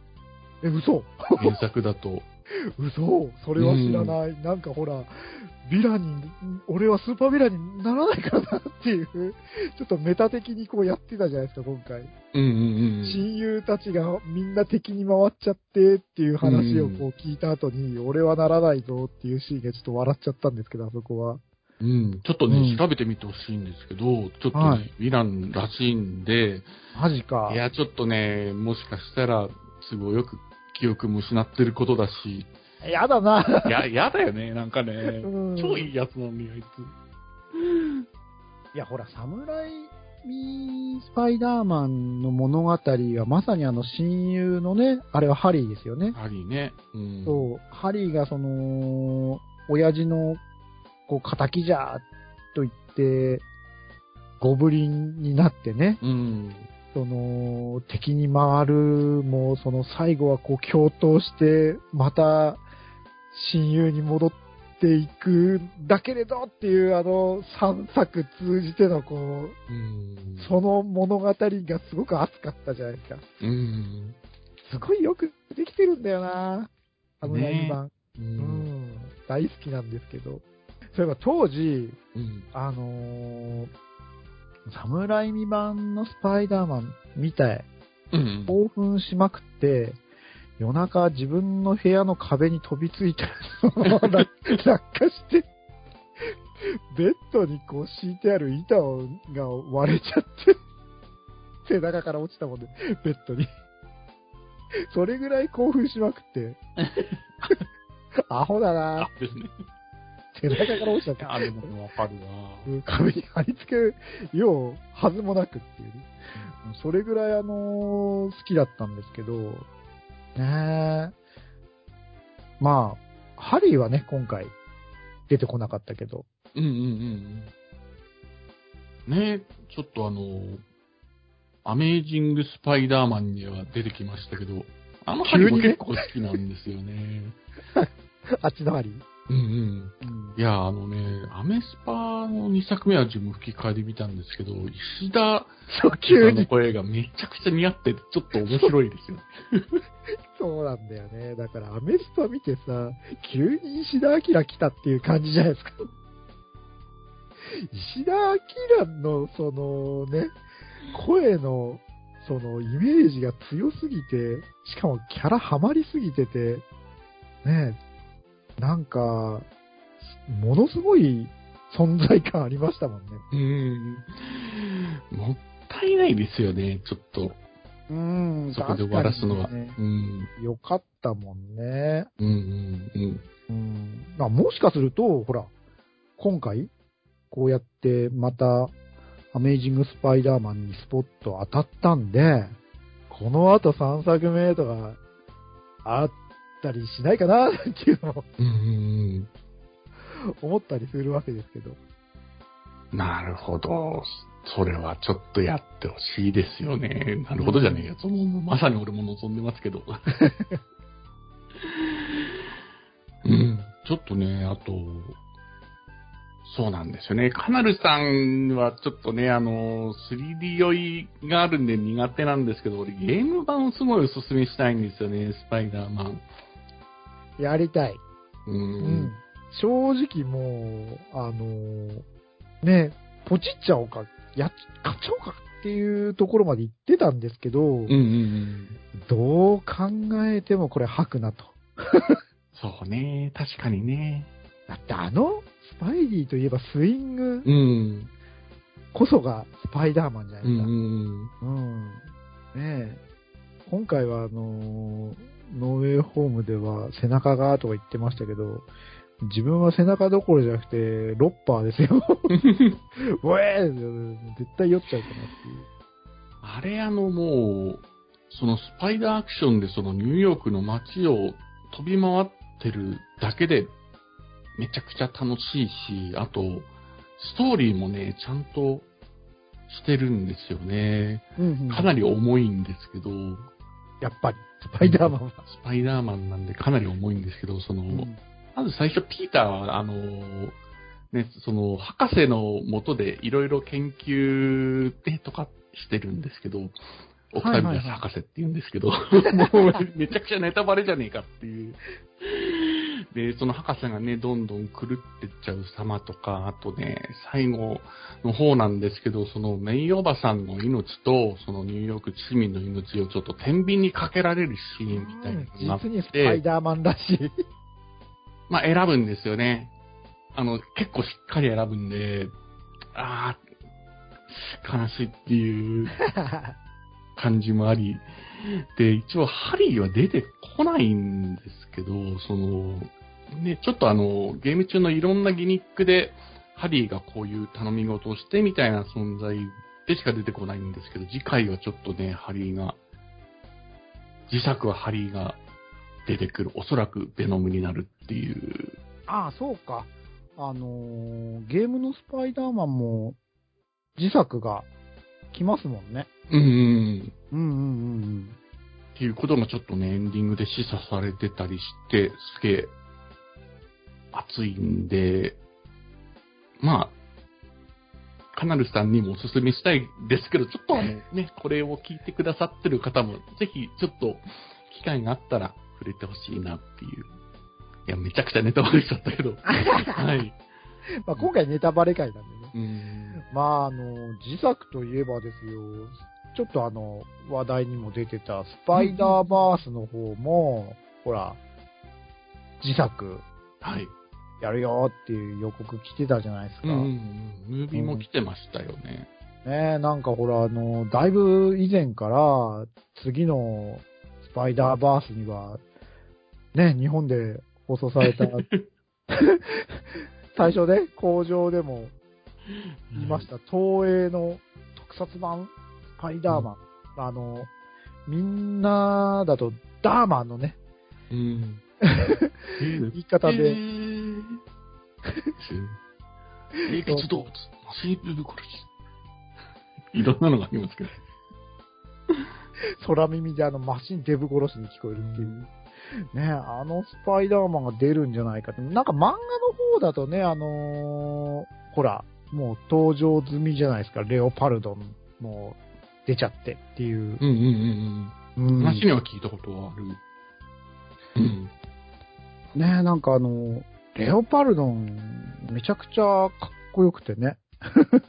え、嘘原作だと。嘘それは知らない。なんかほら、ヴィランに、俺はスーパーヴィランにならないからなっていう、ちょっとメタ的にこうやってたじゃないですか、今回。うんうんうん。親友たちがみんな敵に回っちゃってっていう話をこう聞いた後に、俺はならないぞっていうシーンがちょっと笑っちゃったんですけど、あそこは。うん、ちょっとね、うん調べてみてほしいんですけど、ちょっとね、はいヴィランらしいんで、マジか。いや、ちょっとね、もしかしたら、都合よく記憶も失ってることだし、やだな。いや、やだよね、なんかねうん、超いいやつなのに、あいつ。いや、ほら、サムライミスパイダーマンの物語はまさにあの親友のね、あれはハリーですよね。ハリーね。うん。そう、ハリーがその、親父の、こう、仇じゃ、と言って、ゴブリンになってね、うん。その、敵に回る、もう、その最後はこう、共闘して、また、親友に戻っていく、だけれどっていう、あの、3作通じての、こう、うん。その物語がすごく熱かったじゃないですか。うん。すごいよくできてるんだよなあのね2番。う。うんん。大好きなんですけど。そういえば当時、うん。あのー、侍未版のスパイダーマン見て、うん。興奮しまくって、夜中自分の部屋の壁に飛びついて、そのまま落落下して、ベッドにこう敷いてある板をが割れちゃって、背中から落ちたもんで、ベッドに。それぐらい興奮しまくって、アホだなあ、ですね。背中から落ちちゃって、あ、でもわかるわ。壁に貼り付けるようはずもなくっていうね。それぐらいあのー好きだったんですけど、ねえ。まあ、ハリーはね、今回出てこなかったけど、うんうんうんうん。ねちょっとあの、アメージング・スパイダーマンには出てきましたけど、あのハリーも結構好きなんですよね。あっちのハリー？うんうん。うんいや、あのね、アメスパの2作目は自分吹き替えで見たんですけど、石田そう、さ急に。んの声がめちゃくちゃ似合ってて、ちょっと面白いですよね。そうなんだよね。だから、アメスパ見てさ、急に石田明来たっていう感じじゃないですか。石田明の、そのね、声の、その、イメージが強すぎて、しかもキャラハマりすぎてて、ねえ、なんか、ものすごい存在感ありましたもんね。うん。もったいないですよね、ちょっと。うんそこで終わらすのは。ねうん。よかったもんね。うんうんうん。うん。まあ、もしかすると、ほら、今回、こうやってまた、アメイジング・スパイダーマンにスポット当たったんで、この後3作目とか、あったりしないかな、っていうのもうんうん思ったりするわけですけど。うん。なるほど。それはちょっとやってほしいですよね。なるほどじゃねえよ。そのまさに俺も望んでますけど。うん。ちょっとね、あと、そうなんですよね。カナルさんはちょっとね、あの、3D 酔いがあるんで苦手なんですけど、俺ゲーム版をすごいおすすめしたいんですよね、スパイダーマン。やりたい。う。うんん。正直もう、あのーね、ポチっちゃおうか、やっ、買っちゃおうかっていうところまで行ってたんですけど、うんうんうん。どう考えてもこれ吐くなと。そうね、確かにね。だってあのスパイディといえばスイングうん。こそがスパイダーマンじゃなうんういですか。んうん。ねえ。今回はあのーノーウェイホームでは背中がとか言ってましたけど、自分は背中どころじゃなくて、ロッパーですよ。ウェー絶対酔っちゃうかなっていう。あれあのもう、そのスパイダーアクションでそのニューヨークの街を飛び回ってるだけでめちゃくちゃ楽しいし、あと、ストーリーもね、ちゃんとしてるんですよね。かなり。り重いんですけど、やっぱり、スパイダーマンは。スパイダーマンなんでかなり重いんですけど、その、うんまず最初、ピーターは、あの、ね、その、博士のもとでいろいろ研究でとかしてるんですけど、オクタビアス博士って言うんですけど、もうめちゃくちゃネタバレじゃねえかっていう。で、その博士がね、どんどん狂ってっちゃう様とか、あとね、最後の方なんですけど、そのメイおばさんの命と、そのニューヨーク市民の命をちょっと天秤にかけられるシーンみたいなのがあって実にスパイダーマンらしい。まあ選ぶんですよね。あの、結構しっかり選ぶんで、ああ、悲しいっていう感じもあり、で、一応ハリーは出てこないんですけど、その、ね、ちょっとあの、ゲーム中のいろんなギミックで、ハリーがこういう頼み事をしてみたいな存在でしか出てこないんですけど、次回はちょっとね、ハリーが、自作はハリーが出てくる。おそらくベノムになるっていう。ああ、そうか。あのーゲームのスパイダーマンも自作が来ますもんね。うんうん。うんうんうんっていうことがちょっとね、エンディングで示唆されてたりして、すげえ、熱いんで、まあ、カナルさんにもおすすめしたいですけど、ちょっとあのね、これを聞いてくださってる方も、ぜひちょっと機会があったら触れてほしいなっていう。いや、めちゃくちゃネタバレしちゃったけど。はい。うん。まあ今回ネタバレ会なんでね。うん。まああの、自作といえばですよ、ちょっとあの、話題にも出てたスパイダーバースの方も、ほら、自作はい。やるよっていう予告来てたじゃないですか。うんうんうん。ムービーも来てましたよね。ねえ、なんかほら、あの、だいぶ以前から、次のスパイダーバースには、ね、日本で放送された、最初ね、工場でも言いました、東映の特撮版スパイダーマン。あの、みんなだと、ダーマンのね、うん。言い方えで、ー、冷血動物、マシンブブ殺し。いろんなのがありますけど。空耳であのマシンデブ殺しに聞こえるっていう。ね、あのスパイダーマンが出るんじゃないかって。なんか漫画の方だとね、あのーほら、もう登場済みじゃないですか。レオパルドンも出ちゃってっていう。うんうんうんうん。うん話には聞いたことはある。うん。ねなんかあの、レオパルドン、めちゃくちゃかっこよくてね。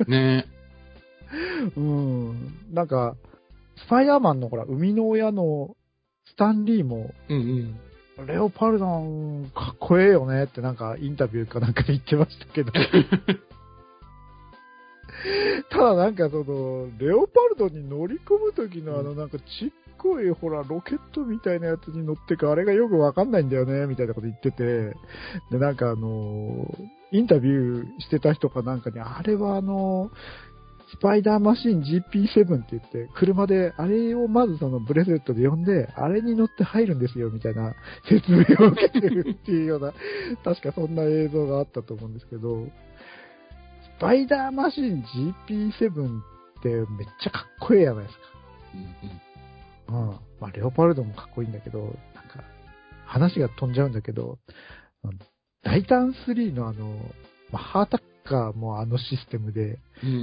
ね うん。なんか、スパイダーマンのほら、生みの親のスタンリーも、うんうん。レオパルドンかっこええよねってなんかインタビューかなんかで言ってましたけど。ただなんかその、レオパルドンに乗り込む時のあのなんかちっこいほらロケットみたいなやつに乗ってかあれがよくわかんないんだよねみたいなこと言ってて、でなんかあの、インタビューしてた人かなんかにあれはあの、スパイダーマシン GP7 って言って、車で、あれをまずそのブレスレットで呼んで、あれに乗って入るんですよ、みたいな 説明を受けてるっていうような、確かそんな映像があったと思うんですけど、スパイダーマシン GP7 ってめっちゃかっこいいやないですか。うん。まあ、レオパルドもかっこいいんだけど、なんか、話が飛んじゃうんだけど、あのダイタン3のあの、まあ、ハータッカーもあのシステムで、うんう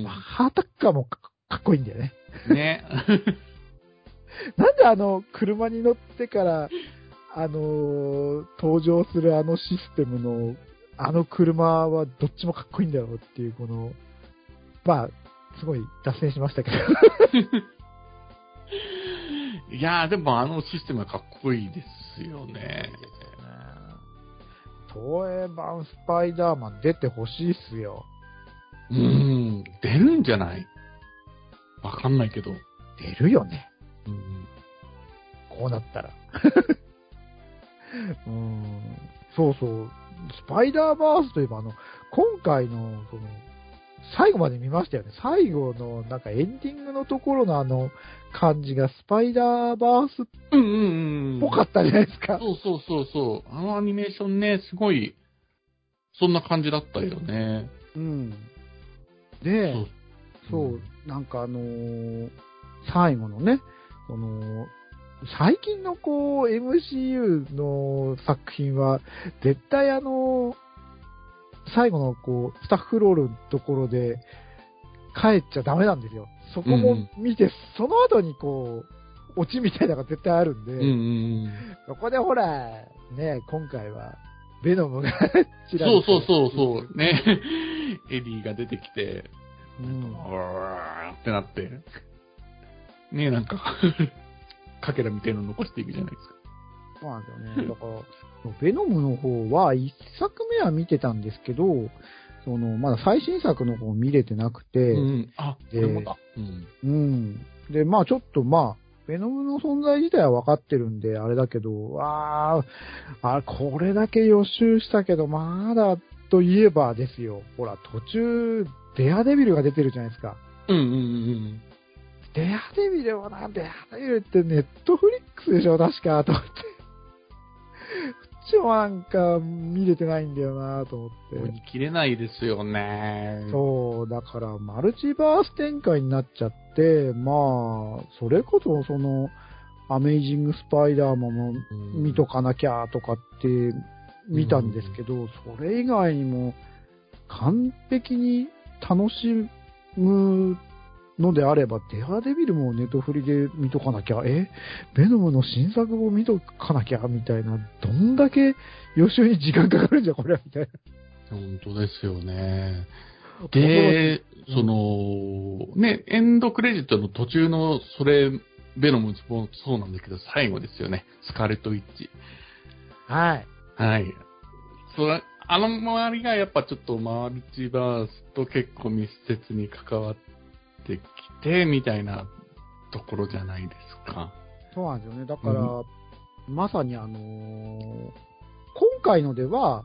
んまあハータッカーもかかっこいいんだよね。うん。ね。なんであの、車に乗ってから、あのー登場するあのシステムの、あの車はどっちもかっこいいんだろうっていう、この、まあ、すごい脱線しましたけど。いやー、でもあのシステムはかっこいいですよね。東映版スパイダーマン出てほしいっすよ。うん。出るんじゃない？わかんないけど。出るよね。うん。こうなったら。うん。そうそう。スパイダーバースといえば、あの、今回の、その、最後まで見ましたよね。最後の、なんかエンディングのところのあの感じがスパイダーバースっうんうんうん。ぽかったじゃないですか。そうそうそうそう。あのアニメーションね、すごい、そんな感じだったよね。うん。で、そう、なんかあのー最後のね、その、最近のこう、MCU の作品は、絶対あの最後のこう、スタッフロールのところで、帰っちゃダメなんですよ。そこも見て、その後にこう、オチみたいなのが絶対あるんで、うんうんうん。そこでほら、ね、今回は、ベノムがちらそうそうそうそう。ね。エディが出てきて、うんうわーってなって、ねなんか、かけらみたいなの残していくじゃないですか。そうなんですよね。だから、ベノムの方は、一作目は見てたんですけど、その、まだ最新作の方見れてなくて、うん。あ、こで。うん。うん。で、まあちょっとまあ、ベノムの存在自体は分かってるんで、あれだけど、ああ、あこれだけ予習したけど、まだといえばですよ。ほら、途中、デアデビルが出てるじゃないですか。うんうんうんデアデビルはな、デアデビルってネットフリックスでしょ、確か、と思って。もなんか見れてないんだよな、と思っうん。追て。い切れないですよね。そう、だから、マルチバース展開になっちゃって、まあ、それこそ、その、アメイジング・スパイダーマンもうん見とかなきゃとかって見たんですけど、それ以外にも完璧に楽しむのであれば、デアデビルもネトフリで見とかなきゃ、え？ベノムの新作も見とかなきゃ、みたいな、どんだけ予習に時間かかるんじゃ、これは、みたいな。本当ですよね。で、うんその、ね、エンドクレジットの途中の、それ、ベノムもそうなんだけど、最後ですよね。スカーレット・ウィッチ。はい。はい。それ、あの周りがやっぱちょっとマルチバースと結構密接に関わってきて、みたいなところじゃないですか。そうなんですよね。だから、うまさにあのー今回のでは、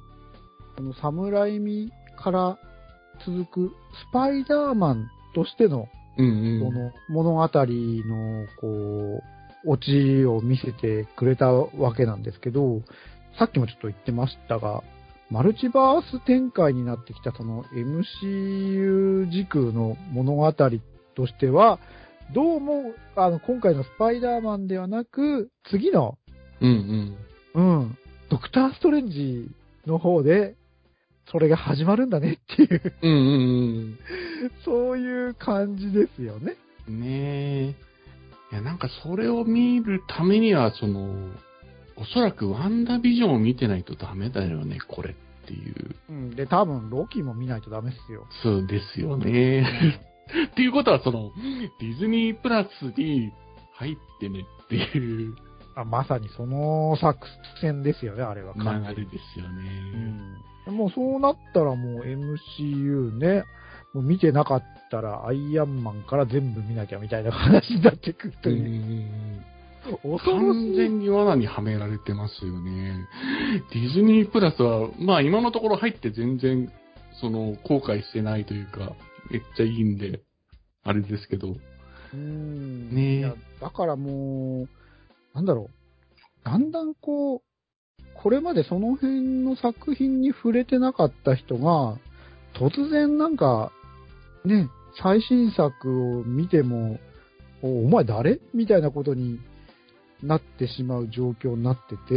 この侍味から続くスパイダーマンとしての、うんこの物語の、こう、オチを見せてくれたわけなんですけど、さっきもちょっと言ってましたが、マルチバース展開になってきたその MCU 時空の物語としては、どうも、あの、今回のスパイダーマンではなく、次のうんうん。ドクターストレンジの方で、それが始まるんだねっていう、うん。うんうんそういう感じですよね。うん。ねえ。いや、なんかそれを見るためには、その、おそらくワンダービジョンを見てないとダメだよね、これっていう。うん。で、多分、ロキも見ないとダメっすよ。そうですよね。っていうことは、その、ディズニープラスに入ってねっていうあまさにその作戦ですよね、あれは。流れですよね。うん。もうそうなったらもう MCU ね、もう見てなかったらアイアンマンから全部見なきゃみたいな話になってくるとういう。ん恐ろ完。全に罠にはめられてますよね。ディズニープラスは、まあ今のところ入って全然、その、後悔してないというか、めっちゃいいんで、あれですけど。うん。ねえいや、だからもう、なんだろう。だんだんこう、これまでその辺の作品に触れてなかった人が、突然なんか、ね、最新作を見ても、おお前誰？みたいなことになってしまう状況になってて、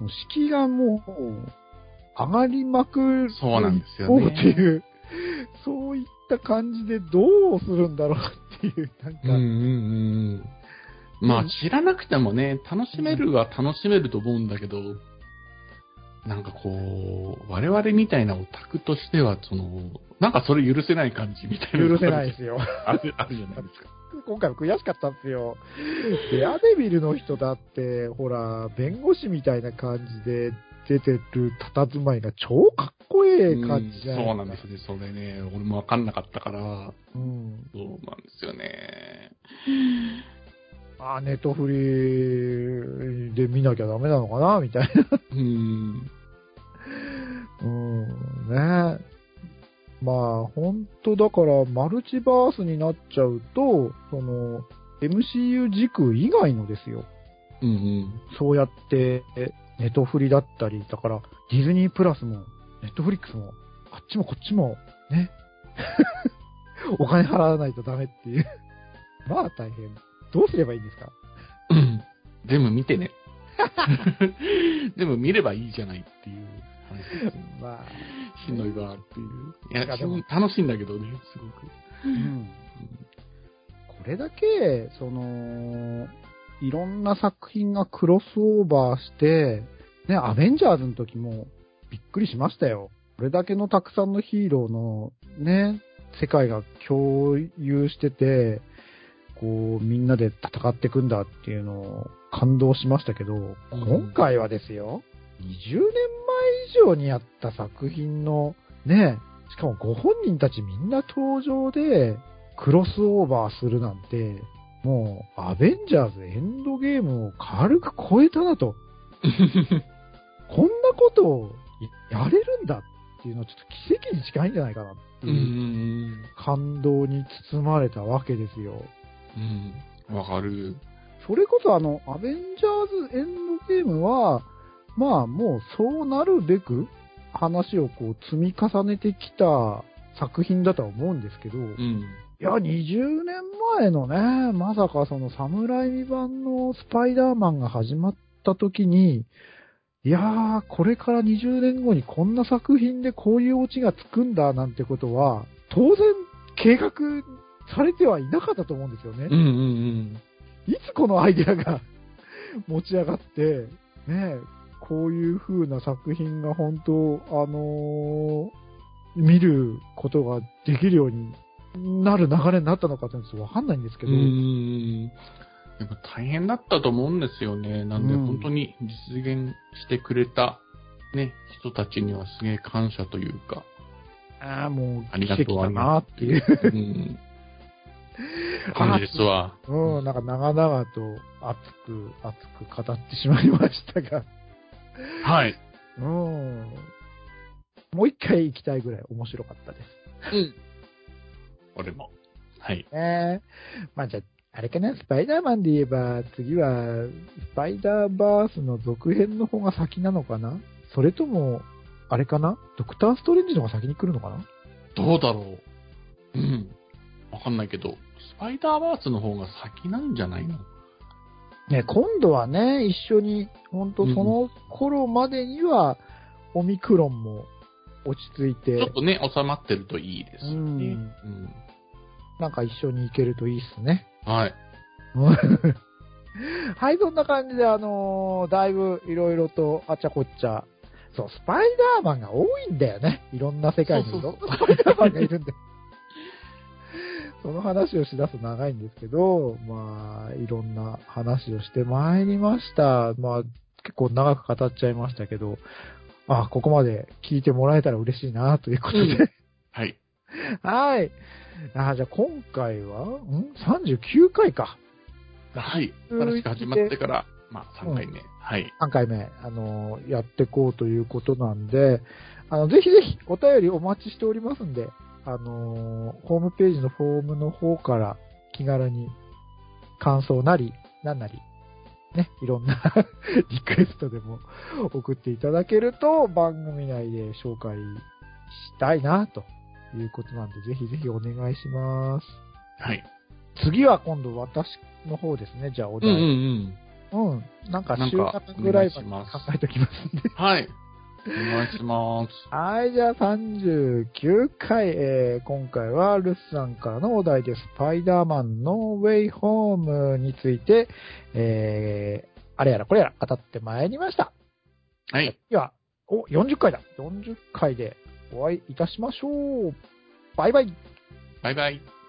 もう敷居がもう、上がりまくるそうなんですよねっていう、そういった感じでどうするんだろうっていう、なんか、うんうんうん。まあ知らなくてもね、楽しめるは楽しめると思うんだけど、なんかこう、我々みたいなオタクとしては、その、なんかそれ許せない感じみたいな。許せないですよ。ある、あるじゃないですか。今回も悔しかったんですよ。デアデビルの人だって、ほら、弁護士みたいな感じで出てる佇まいが超かっこいい感じじゃうんそうなんでですよね。それね、俺もわかんなかったから、すうん。そうなんですよね。あ、ネットフリで見なきゃダメなのかなみたいな。うん。うん、ねまあ、本当だから、マルチバースになっちゃうと、その、MCU 軸以外のですよ。うんうん。そうやって、ネトフリだったり、だから、ディズニープラスも、ネットフリックスも、あっちもこっちも、ね。お金払わないとダメっていう。まあ大変。どうすればいいんですか？うん全部見てね。全部見ればいいじゃないっていう話ですよね。まあ、しんどいわっていう。いや、いやでも楽しいんだけどね、すごく。うん。これだけ、その、いろんな作品がクロスオーバーして、ね、アベンジャーズの時もびっくりしましたよ。これだけのたくさんのヒーローのね、世界が共有してて、こう、みんなで戦っていくんだっていうのを感動しましたけど、今回はですよ、20年前以上にやった作品の、ね、しかもご本人たちみんな登場で、クロスオーバーするなんて、もう、アベンジャーズエンドゲームを軽く超えたなと。こんなことをやれるんだっていうのはちょっと奇跡に近いんじゃないかなってうんいううん感動に包まれたわけですよ。うん。うん。わかる。それこそあの、アベンジャーズエンドゲームは、まあもうそうなるべく話をこう積み重ねてきた作品だとは思うんですけど、いうん。や、20年前のね、まさかそのサムライミ版のスパイダーマンが始まった時に、いやー、これから20年後にこんな作品でこういうオチがつくんだなんてことは、当然計画されてはいなかったと思うんですよね。うんうんいつこのアイデアが 持ち上がって、ねえ、こういう風な作品が本当、あのー見ることができるようになる流れになったのかってわかんないんですけど、ん。やっぱ大変だったと思うんですよね。なんでうん本当に実現してくれた、ね、人たちにはすげえ感謝というか、ああ、もうありがとうなっていう。うん。感じですわ。うん、なんか長々と熱く、熱く語ってしまいましたが、はい。うん。もう一回行きたいぐらい面白かったです。うん。俺も。はい。ねまあじゃあ、あれかな、スパイダーマンで言えば、次は、スパイダーバースの続編の方が先なのかな？それとも、あれかな？ドクターストレンジの方が先に来るのかな？どうだろう。うん。わかんないけど、スパイダーバースの方が先なんじゃないの？ね、今度はね、一緒に、本当その頃までには、オミクロンも落ち着いて、ちょっとね、収まってるといいですよね。うんうんなんか一緒に行けるといいっすね。はい。はい、そんな感じで、あのーだいぶいろいろとあちゃこっちゃ、そう、スパイダーマンが多いんだよね。いろんな世界にいろんなスパイダーマンがいるんで。その話をしだすと長いんですけど、まあ、いろんな話をしてまいりました。まあ、結構長く語っちゃいましたけど、あ、ここまで聞いてもらえたら嬉しいな、ということで。うんはい。はい。あ、じゃあ今回は、ん ?39 回か。はい。新しく始まってから、まあ、3回目。はい。3回目、あのやっていこうということなんで、あの、ぜひぜひお便りお待ちしておりますんで、あのホームページのフォームの方から気軽に感想なり、なんなり、ね、いろんな リクエストでも送っていただけると番組内で紹介したいな、ということなんで、ぜひぜひお願いします。はい。次は今度私の方ですね、じゃあお題。うんうんうん。うん。なんか週なんか間ぐらいまで考えておきますんで。はい。お願いします。はい、じゃあ39回、えー今回はルスさんからのお題です。スパイダーマンのウェイホームについて、えー、あれやらこれやら語ってまいりました。はい。では、お、40回だ。40回でお会いいたしましょう。バイバイ。バイバイ。